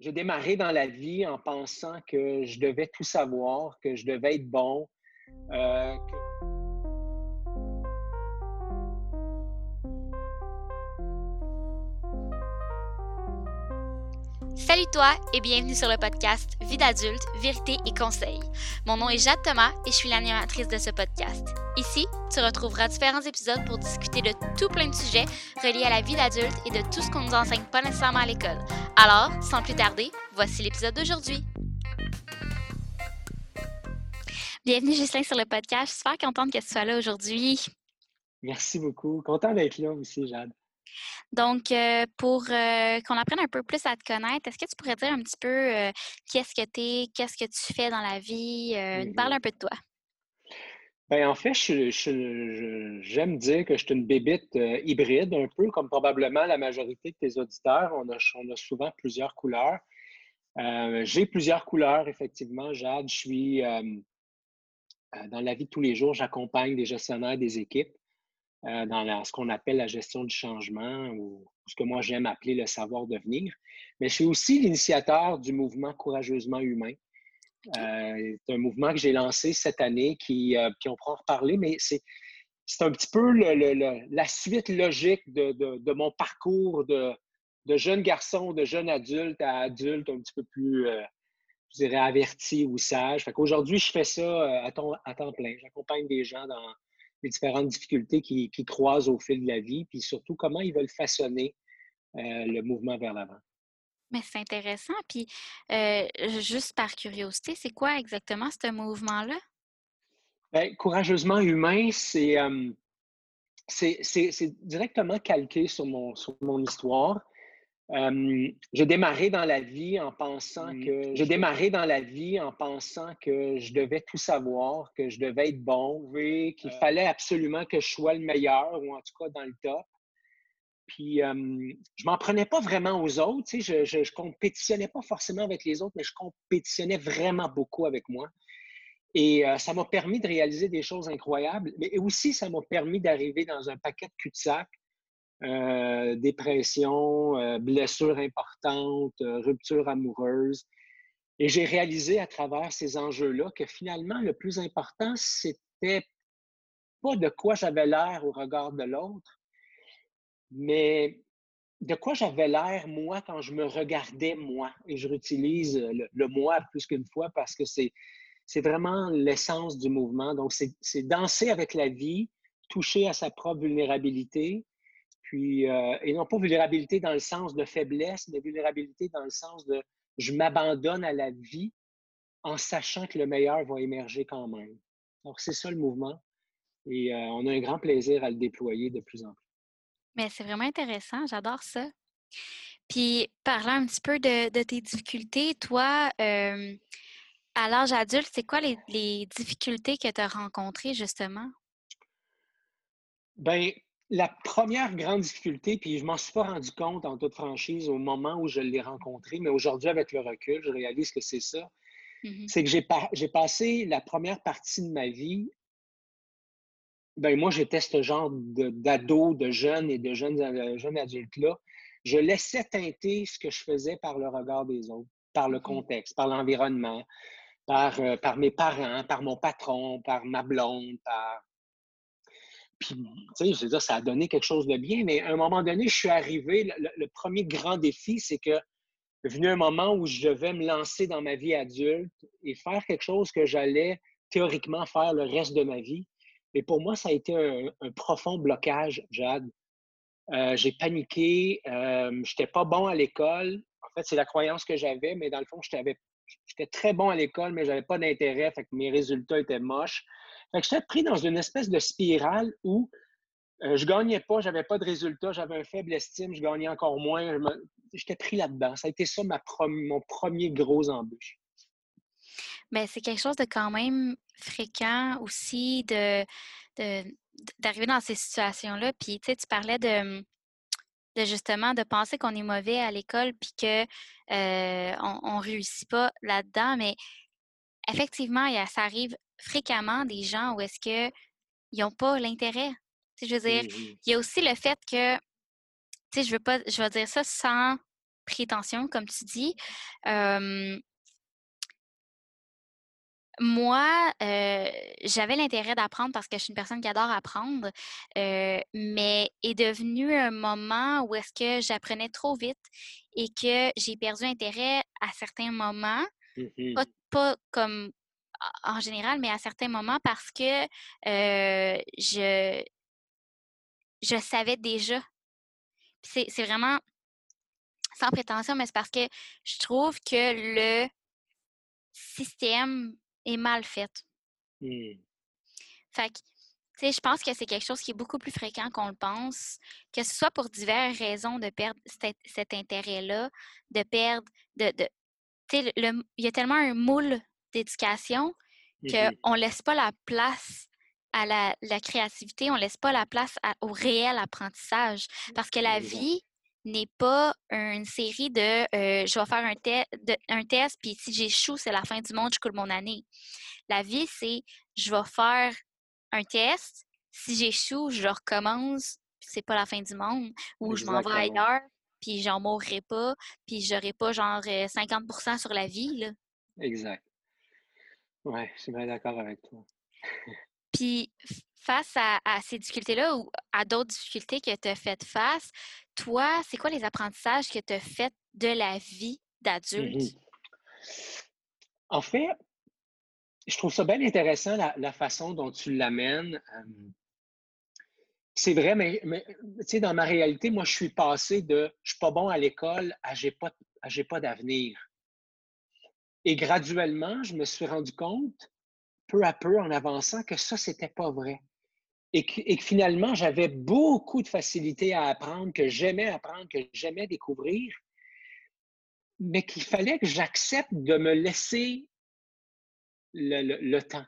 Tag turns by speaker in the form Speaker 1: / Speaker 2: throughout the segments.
Speaker 1: j'ai démarré dans la vie en pensant que je devais tout savoir, que je devais être bon. Euh,
Speaker 2: Salut toi et bienvenue sur le podcast Vie d'adulte, vérité et conseils. Mon nom est Jade Thomas et je suis l'animatrice de ce podcast. Ici, tu retrouveras différents épisodes pour discuter de tout plein de sujets reliés à la vie d'adulte et de tout ce qu'on nous enseigne pas nécessairement à l'école. Alors, sans plus tarder, voici l'épisode d'aujourd'hui. Bienvenue Gislain sur le podcast. Je suis super contente que tu sois là aujourd'hui.
Speaker 1: Merci beaucoup. Content d'être là aussi, Jade.
Speaker 2: Donc, euh, pour euh, qu'on apprenne un peu plus à te connaître, est-ce que tu pourrais dire un petit peu euh, qu'est-ce que tu es, qu'est-ce que tu fais dans la vie? Nous parle un peu de toi.
Speaker 1: Bien, en fait, j'aime dire que je suis une bébite hybride, un peu comme probablement la majorité de tes auditeurs. On a, on a souvent plusieurs couleurs. J'ai plusieurs couleurs, effectivement, Jade. Je suis dans la vie de tous les jours, j'accompagne des gestionnaires des équipes. Euh, dans ce qu'on appelle la gestion du changement ou ce que moi j'aime appeler le savoir devenir. Mais je suis aussi l'initiateur du mouvement Courageusement humain. Euh, c'est un mouvement que j'ai lancé cette année qui, euh, on pourra en reparler, mais c'est, c'est un petit peu la suite logique de, mon parcours de, jeune garçon, de jeune adulte à adulte un petit peu plus, je dirais, averti ou sage. Aujourd'hui, je fais ça à, à temps plein. J'accompagne des gens dans, les différentes difficultés qui, croisent au fil de la vie, puis surtout comment ils veulent façonner euh, le mouvement vers l'avant.
Speaker 2: Mais c'est intéressant. Puis, euh, juste par curiosité, c'est quoi exactement ce mouvement-là?
Speaker 1: Bien, courageusement humain, euh, c'est c'est directement calqué sur mon, sur mon histoire j'ai démarré dans la vie en pensant mmh. que j'ai démarré dans la vie en pensant que je devais tout savoir, que je devais être bon, oui, qu'il fallait absolument que je sois le meilleur ou en tout cas dans le top. Puis je m'en prenais pas vraiment aux autres, tu sais, je, je, compétitionnais pas forcément avec les autres, mais je compétitionnais vraiment beaucoup avec moi. Et ça m'a permis de réaliser des choses incroyables, mais aussi ça m'a permis d'arriver dans un paquet de cul-de-sac euh, dépression, euh, blessures importantes, euh, rupture amoureuse. Et j'ai réalisé à travers ces enjeux-là que finalement, le plus important, c'était pas de quoi j'avais l'air au regard de l'autre, mais de quoi j'avais l'air, moi, quand je me regardais, moi. Et je réutilise le, le moi plus qu'une fois parce que c'est, c'est vraiment l'essence du mouvement. Donc, c'est danser avec la vie, toucher à sa propre vulnérabilité, puis, euh, et non pas vulnérabilité dans le sens de faiblesse, mais vulnérabilité dans le sens de je m'abandonne à la vie en sachant que le meilleur va émerger quand même. Donc, c'est ça le mouvement. Et euh, on a un grand plaisir à le déployer de plus en plus.
Speaker 2: Mais c'est vraiment intéressant, j'adore ça. Puis, parlant un petit peu de, tes difficultés, toi, euh, à l'âge adulte, c'est quoi les, les, difficultés que tu as rencontrées, justement?
Speaker 1: Bien, la première grande difficulté, puis je m'en suis pas rendu compte en toute franchise au moment où je l'ai rencontré, mais aujourd'hui, avec le recul, je réalise que c'est ça. Mmh c'est que j'ai, passé la première partie de ma vie. Ben moi, j'étais ce genre d'ado, de, jeunes et de jeunes, euh, jeunes adultes-là. Je laissais teinter ce que je faisais par le regard des autres, par le mmh contexte, par l'environnement, par, euh, par mes parents, par mon patron, par ma blonde, par puis, tu sais, je veux dire, ça a donné quelque chose de bien, mais à un moment donné, je suis arrivé, le, premier grand défi, c'est que venu un moment où je devais me lancer dans ma vie adulte et faire quelque chose que j'allais théoriquement faire le reste de ma vie. Et pour moi, ça a été un, profond blocage, Jade. Euh, j'ai paniqué, euh, je n'étais pas bon à l'école. En fait, c'est la croyance que j'avais, mais dans le fond, j'étais très bon à l'école, mais je n'avais pas d'intérêt, fait que mes résultats étaient moches. Fait que j'étais pris dans une espèce de spirale où euh, je gagnais pas, j'avais pas de résultats, j'avais un faible estime, je gagnais encore moins. J'étais pris là-dedans. Ça a été ça mon premier gros embûche.
Speaker 2: Mais c'est quelque chose de quand même fréquent aussi de, d'arriver dans ces situations-là. Puis, tu sais, tu parlais de, justement de penser qu'on est mauvais à l'école puis qu'on euh, ne réussit pas là-dedans. Mais effectivement, ça arrive fréquemment des gens où est-ce qu'ils n'ont pas l'intérêt. Je veux dire, il y a aussi le fait que, tu sais, je veux pas, je vais dire ça sans prétention, comme tu dis. moi, j'avais l'intérêt d'apprendre parce que je suis une personne qui adore apprendre, mais est devenu un moment où est-ce que j'apprenais trop vite et que j'ai perdu intérêt à certains moments,
Speaker 1: mmh
Speaker 2: pas, comme en général, mais à certains moments parce que je, je savais déjà. C'est vraiment sans prétention, mais c'est parce que je trouve que le système est mal fait.
Speaker 1: Mmh.
Speaker 2: Fait que, tu sais, je pense que c'est quelque chose qui est beaucoup plus fréquent qu'on le pense, que ce soit pour diverses raisons de perdre cet, intérêt-là, de perdre, de, de tu sais, il y a tellement un moule d'éducation mmh qu'on ne laisse pas la place à la, créativité, on ne laisse pas la place au réel apprentissage. Parce que la vie n'est pas une série de je vais faire un, un test, puis si j'échoue, c'est la fin du monde, je coule mon année. La vie, c'est je vais faire un test, si j'échoue, je recommence, c'est pas la fin du monde, ou je m'en vais ailleurs, puis j'en mourrai pas, puis j'aurai pas genre 50% sur la vie. Là.
Speaker 1: Exact. Ouais, je suis bien d'accord avec toi.
Speaker 2: Puis face à, ces difficultés-là ou à d'autres difficultés que tu as faites face, toi, c'est quoi les apprentissages que tu as fait de la vie d'adulte?
Speaker 1: Mmh en fait, je trouve ça bien intéressant la, façon dont tu l'amènes. c'est vrai, mais, tu sais, dans ma réalité, moi, je suis passé de je suis pas bon à l'école à j'ai pas, pas d'avenir. Et graduellement, je me suis rendu compte peu à peu en avançant que ça, c'était pas vrai. Et que, finalement, j'avais beaucoup de facilité à apprendre, que j'aimais apprendre, que j'aimais découvrir, mais qu'il fallait que j'accepte de me laisser le, temps.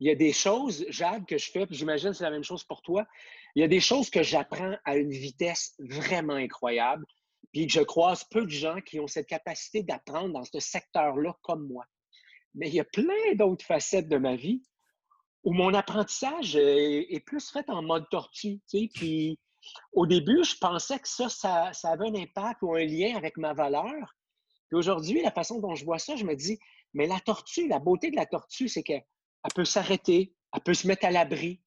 Speaker 1: Il y a des choses, Jade, que je fais, puis j'imagine que c'est la même chose pour toi. Il y a des choses que j'apprends à une vitesse vraiment incroyable, puis que je croise peu de gens qui ont cette capacité d'apprendre dans ce secteur-là comme moi. Mais il y a plein d'autres facettes de ma vie où mon apprentissage est, plus fait en mode tortue. Puis au début, je pensais que ça, ça, avait un impact ou un lien avec ma valeur. Aujourd'hui, la façon dont je vois ça, je me dis, mais la tortue, la beauté de la tortue, c'est qu'elle peut s'arrêter, elle peut se mettre à l'abri,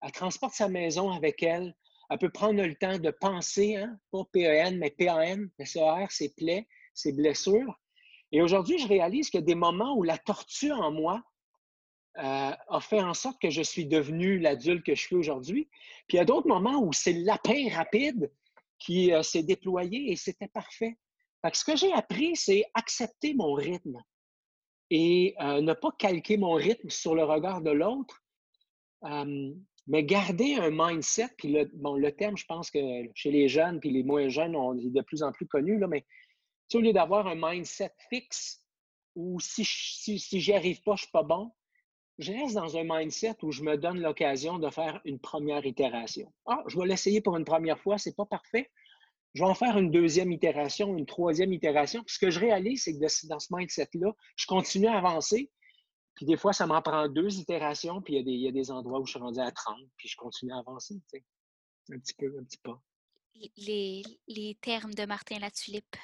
Speaker 1: elle transporte sa maison avec elle, elle peut prendre le temps de penser, hein, pas PEN, mais PAN, SER, ses plaies, ses blessures. Et aujourd'hui, je réalise qu'il y a des moments où la tortue en moi euh, a fait en sorte que je suis devenu l'adulte que je suis aujourd'hui. Puis il y a d'autres moments où c'est le lapin rapide qui euh, s'est déployé et c'était parfait. Fait ce que j'ai appris, c'est accepter mon rythme et euh, ne pas calquer mon rythme sur le regard de l'autre, mais garder un mindset. Puis le, bon, le terme, je pense que chez les jeunes puis les moins jeunes, on est de plus en plus connu, là, mais au lieu d'avoir un mindset fixe où si, si, si j'y arrive pas, je suis pas bon, je reste dans un mindset où je me donne l'occasion de faire une première itération. Ah, je vais l'essayer pour une première fois, c'est pas parfait. Je vais en faire une deuxième itération, une troisième itération. Puis ce que je réalise, c'est que dans ce mindset-là, je continue à avancer. Puis des fois, ça m'en prend deux itérations, puis il y, a des, il y, a des, endroits où je suis rendu à 30, puis je continue à avancer, tu sais. Un petit peu, un petit peu.
Speaker 2: Les, les termes de Martin Latulippe.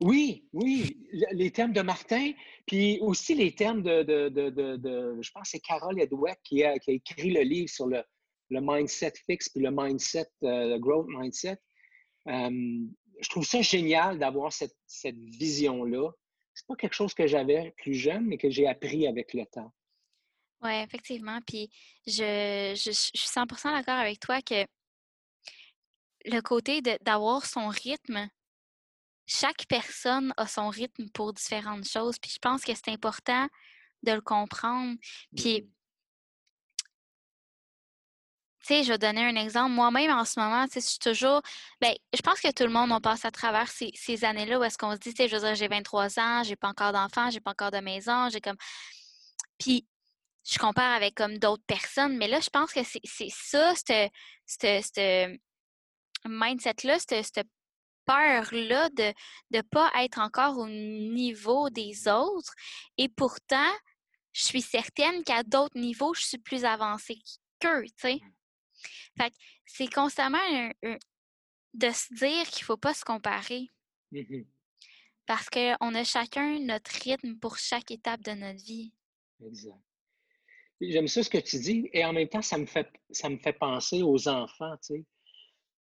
Speaker 1: Oui, oui, les termes de Martin, puis aussi les termes de, de, de, de, je pense que c'est Carol Edweck qui a, qui a, écrit le livre sur le, le mindset fixe puis le mindset, euh, le growth mindset. je trouve ça génial d'avoir cette, cette vision-là. C'est pas quelque chose que j'avais plus jeune, mais que j'ai appris avec le temps.
Speaker 2: Oui, effectivement. Puis je, je, je suis 100% d'accord avec toi que le côté d'avoir son rythme, chaque personne a son rythme pour différentes choses. Puis je pense que c'est important de le comprendre. Puis, tu sais, je vais donner un exemple. Moi-même, en ce moment, je suis toujours. Bien, je pense que tout le monde, on passe à travers ces, ces années-là où est-ce qu'on se dit, tu sais, je veux dire, j'ai 23 ans, j'ai pas encore d'enfants, j'ai pas encore de maison, j'ai comme. Puis, je compare avec comme d'autres personnes, mais là, je pense que c'est ça, ce mindset-là, cette peur-là de ne pas être encore au niveau des autres. Et pourtant, je suis certaine qu'à d'autres niveaux, je suis plus avancée qu'eux, tu sais. Fait c'est constamment de se dire qu'il ne faut pas se comparer.
Speaker 1: Mmh
Speaker 2: Parce qu'on a chacun notre rythme pour chaque étape de notre vie.
Speaker 1: Exact. J'aime ça ce que tu dis, et en même temps, ça me fait, ça me fait penser aux enfants. Tu sais.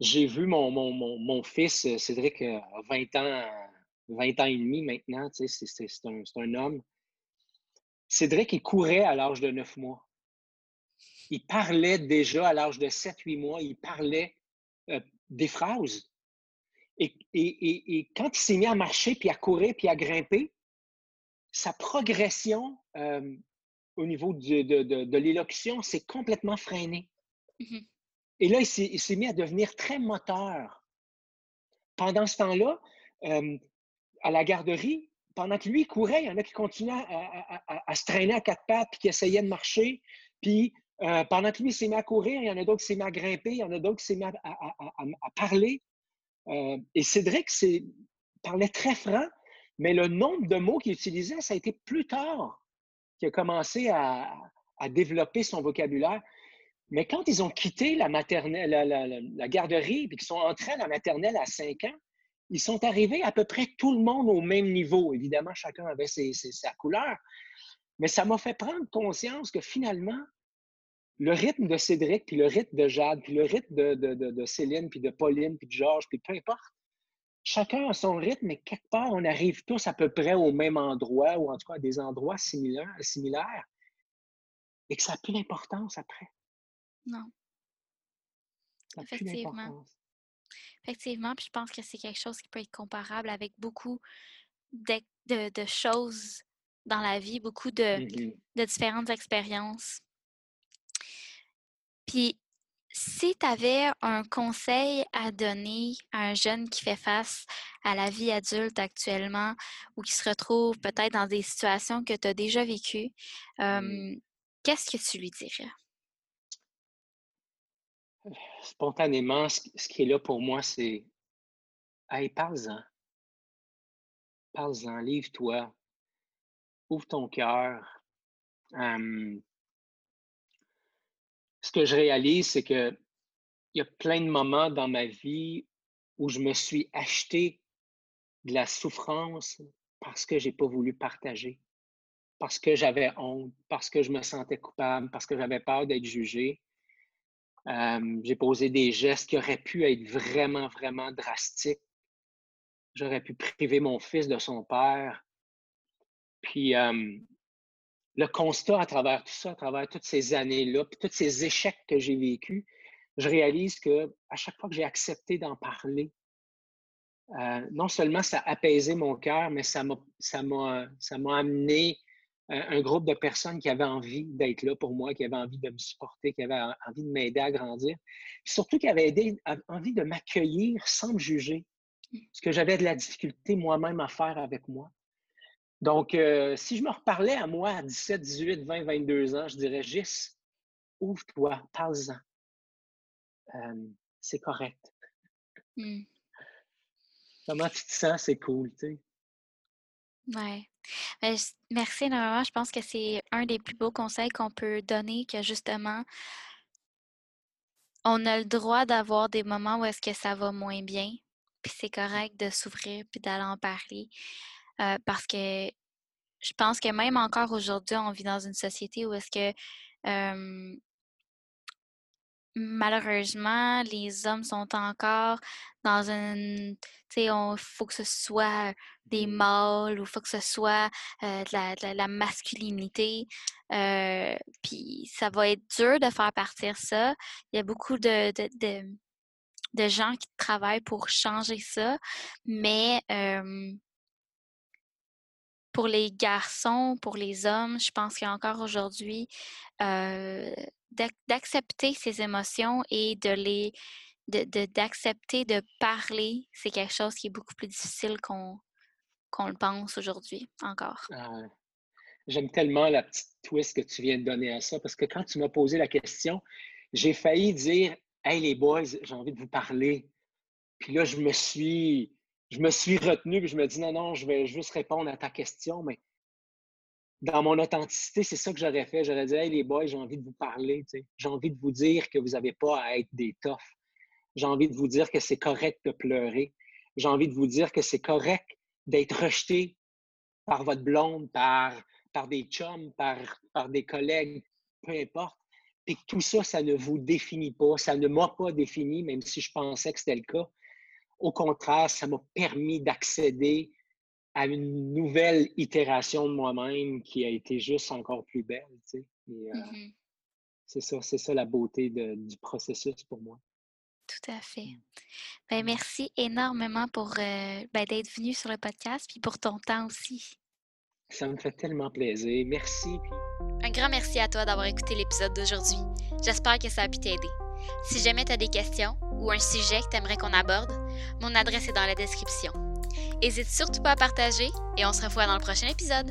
Speaker 1: J'ai vu mon, mon, mon, fils, euh, Cédric, a 20 ans, 20 ans et demi maintenant, tu sais, c'est un, un, homme. Cédric, il courait à l'âge de 9 mois. Il parlait déjà à l'âge de 7-8 mois, il parlait euh, des phrases. Et, et, et, quand il s'est mis à marcher, puis à courir, puis à grimper, sa progression euh, au niveau de, de, de, l'élocution s'est complètement freinée. Mmh et là, il s'est mis à devenir très moteur. Pendant ce temps-là, euh, à la garderie, pendant que lui courait, il y en a qui continuaient à, se traîner à quatre pattes, puis qui essayaient de marcher. Puis euh, pendant que lui s'est mis à courir, il y en a d'autres qui s'est mis à grimper, il y en a d'autres qui s'est mis à, parler. Euh, et Cédric parlait très franc, mais le nombre de mots qu'il utilisait, ça a été plus tard qu'il a commencé à, développer son vocabulaire. Mais quand ils ont quitté la, maternelle, la, garderie et qu'ils sont entrés à la maternelle à 5 ans, ils sont arrivés à peu près tout le monde au même niveau. Évidemment, chacun avait sa couleur. Mais ça m'a fait prendre conscience que finalement, le rythme de Cédric, puis le rythme de Jade, puis le rythme de, Céline, puis de Pauline, puis de Georges, puis peu importe, chacun a son rythme, mais quelque part, on arrive tous à peu près au même endroit, ou en tout cas à des endroits similaires, similaires et que ça n'a plus d'importance après.
Speaker 2: Non. Effectivement. Effectivement, puis je pense que c'est quelque chose qui peut être comparable avec beaucoup de, de, choses dans la vie, beaucoup de, de différentes expériences. Puis, si tu avais un conseil à donner à un jeune qui fait face à la vie adulte actuellement ou qui se retrouve peut-être dans des situations que tu as déjà vécues, qu'est-ce que tu lui dirais?
Speaker 1: Spontanément, ce qui est là pour moi, c'est Hey, parle-en. Parle-en, livre-toi. Ouvre ton cœur ce que je réalise, c'est qu'il y a plein de moments dans ma vie où je me suis acheté de la souffrance parce que je n'ai pas voulu partager, parce que j'avais honte, parce que je me sentais coupable, parce que j'avais peur d'être jugé. J'ai posé des gestes qui auraient pu être vraiment, vraiment drastiques. J'aurais pu priver mon fils de son père. Puis, le constat à travers tout ça, à travers toutes ces années-là, puis tous ces échecs que j'ai vécus, je réalise que à chaque fois que j'ai accepté d'en parler, euh, non seulement ça a apaisé mon cœur, mais ça m'a, amené euh, un groupe de personnes qui avaient envie d'être là pour moi, qui avaient envie de me supporter, qui avaient envie de m'aider à grandir, surtout qui avaient envie de m'accueillir sans me juger, ce que j'avais de la difficulté moi-même à faire avec moi. Donc, euh, si je me reparlais à moi à 17, 18, 20, 22 ans, je dirais Gis, ouvre-toi, parle-en. Euh, c'est correct. Mmh. Comment tu te sens? C'est cool, tu sais?
Speaker 2: Oui. Ben, merci énormément. Je pense que c'est un des plus beaux conseils qu'on peut donner, que justement, on a le droit d'avoir des moments où est-ce que ça va moins bien, puis c'est correct de s'ouvrir puis d'aller en parler. Euh, parce que je pense que même encore aujourd'hui, on vit dans une société où est-ce que malheureusement, les hommes sont encore dans une. Tu sais, il faut que ce soit des mâles ou il faut que ce soit euh, de, la, masculinité. Euh, puis ça va être dur de faire partir ça. Il y a beaucoup de, de, gens qui travaillent pour changer ça, mais pour les garçons, pour les hommes, je pense qu'il y a encore aujourd'hui d'accepter ces émotions et de les d'accepter de, parler, c'est quelque chose qui est beaucoup plus difficile qu'on qu'on le pense aujourd'hui encore. Ah,
Speaker 1: j'aime tellement la petite twist que tu viens de donner à ça parce que quand tu m'as posé la question, j'ai failli dire Hey les boys, j'ai envie de vous parler. Puis là, je me suis je me suis retenu et je me dis non, non, je vais juste répondre à ta question, mais dans mon authenticité, c'est ça que j'aurais fait. J'aurais dit Hey les boys, j'ai envie de vous parler, j'ai envie de vous dire que vous n'avez pas à être des toughs. J'ai envie de vous dire que c'est correct de pleurer. J'ai envie de vous dire que c'est correct d'être rejeté par votre blonde, par, par des chums, par, par des collègues, peu importe, que tout ça, ça ne vous définit pas, ça ne m'a pas défini, même si je pensais que c'était le cas. Au contraire, ça m'a permis d'accéder à une nouvelle itération de moi-même qui a été juste encore plus belle. Tu sais. Euh, mmh c'est ça, c'est ça la beauté du processus pour moi.
Speaker 2: Tout à fait. Mmh. Ben, merci énormément pour euh, ben, d'être venu sur le podcast puis pour ton temps aussi.
Speaker 1: Ça me fait tellement plaisir. Merci.
Speaker 2: Un grand merci à toi d'avoir écouté l'épisode d'aujourd'hui. J'espère que ça a pu t'aider. Si jamais tu as des questions ou un sujet que tu aimerais qu'on aborde, mon adresse est dans la description. N'hésite surtout pas à partager et on se revoit dans le prochain épisode.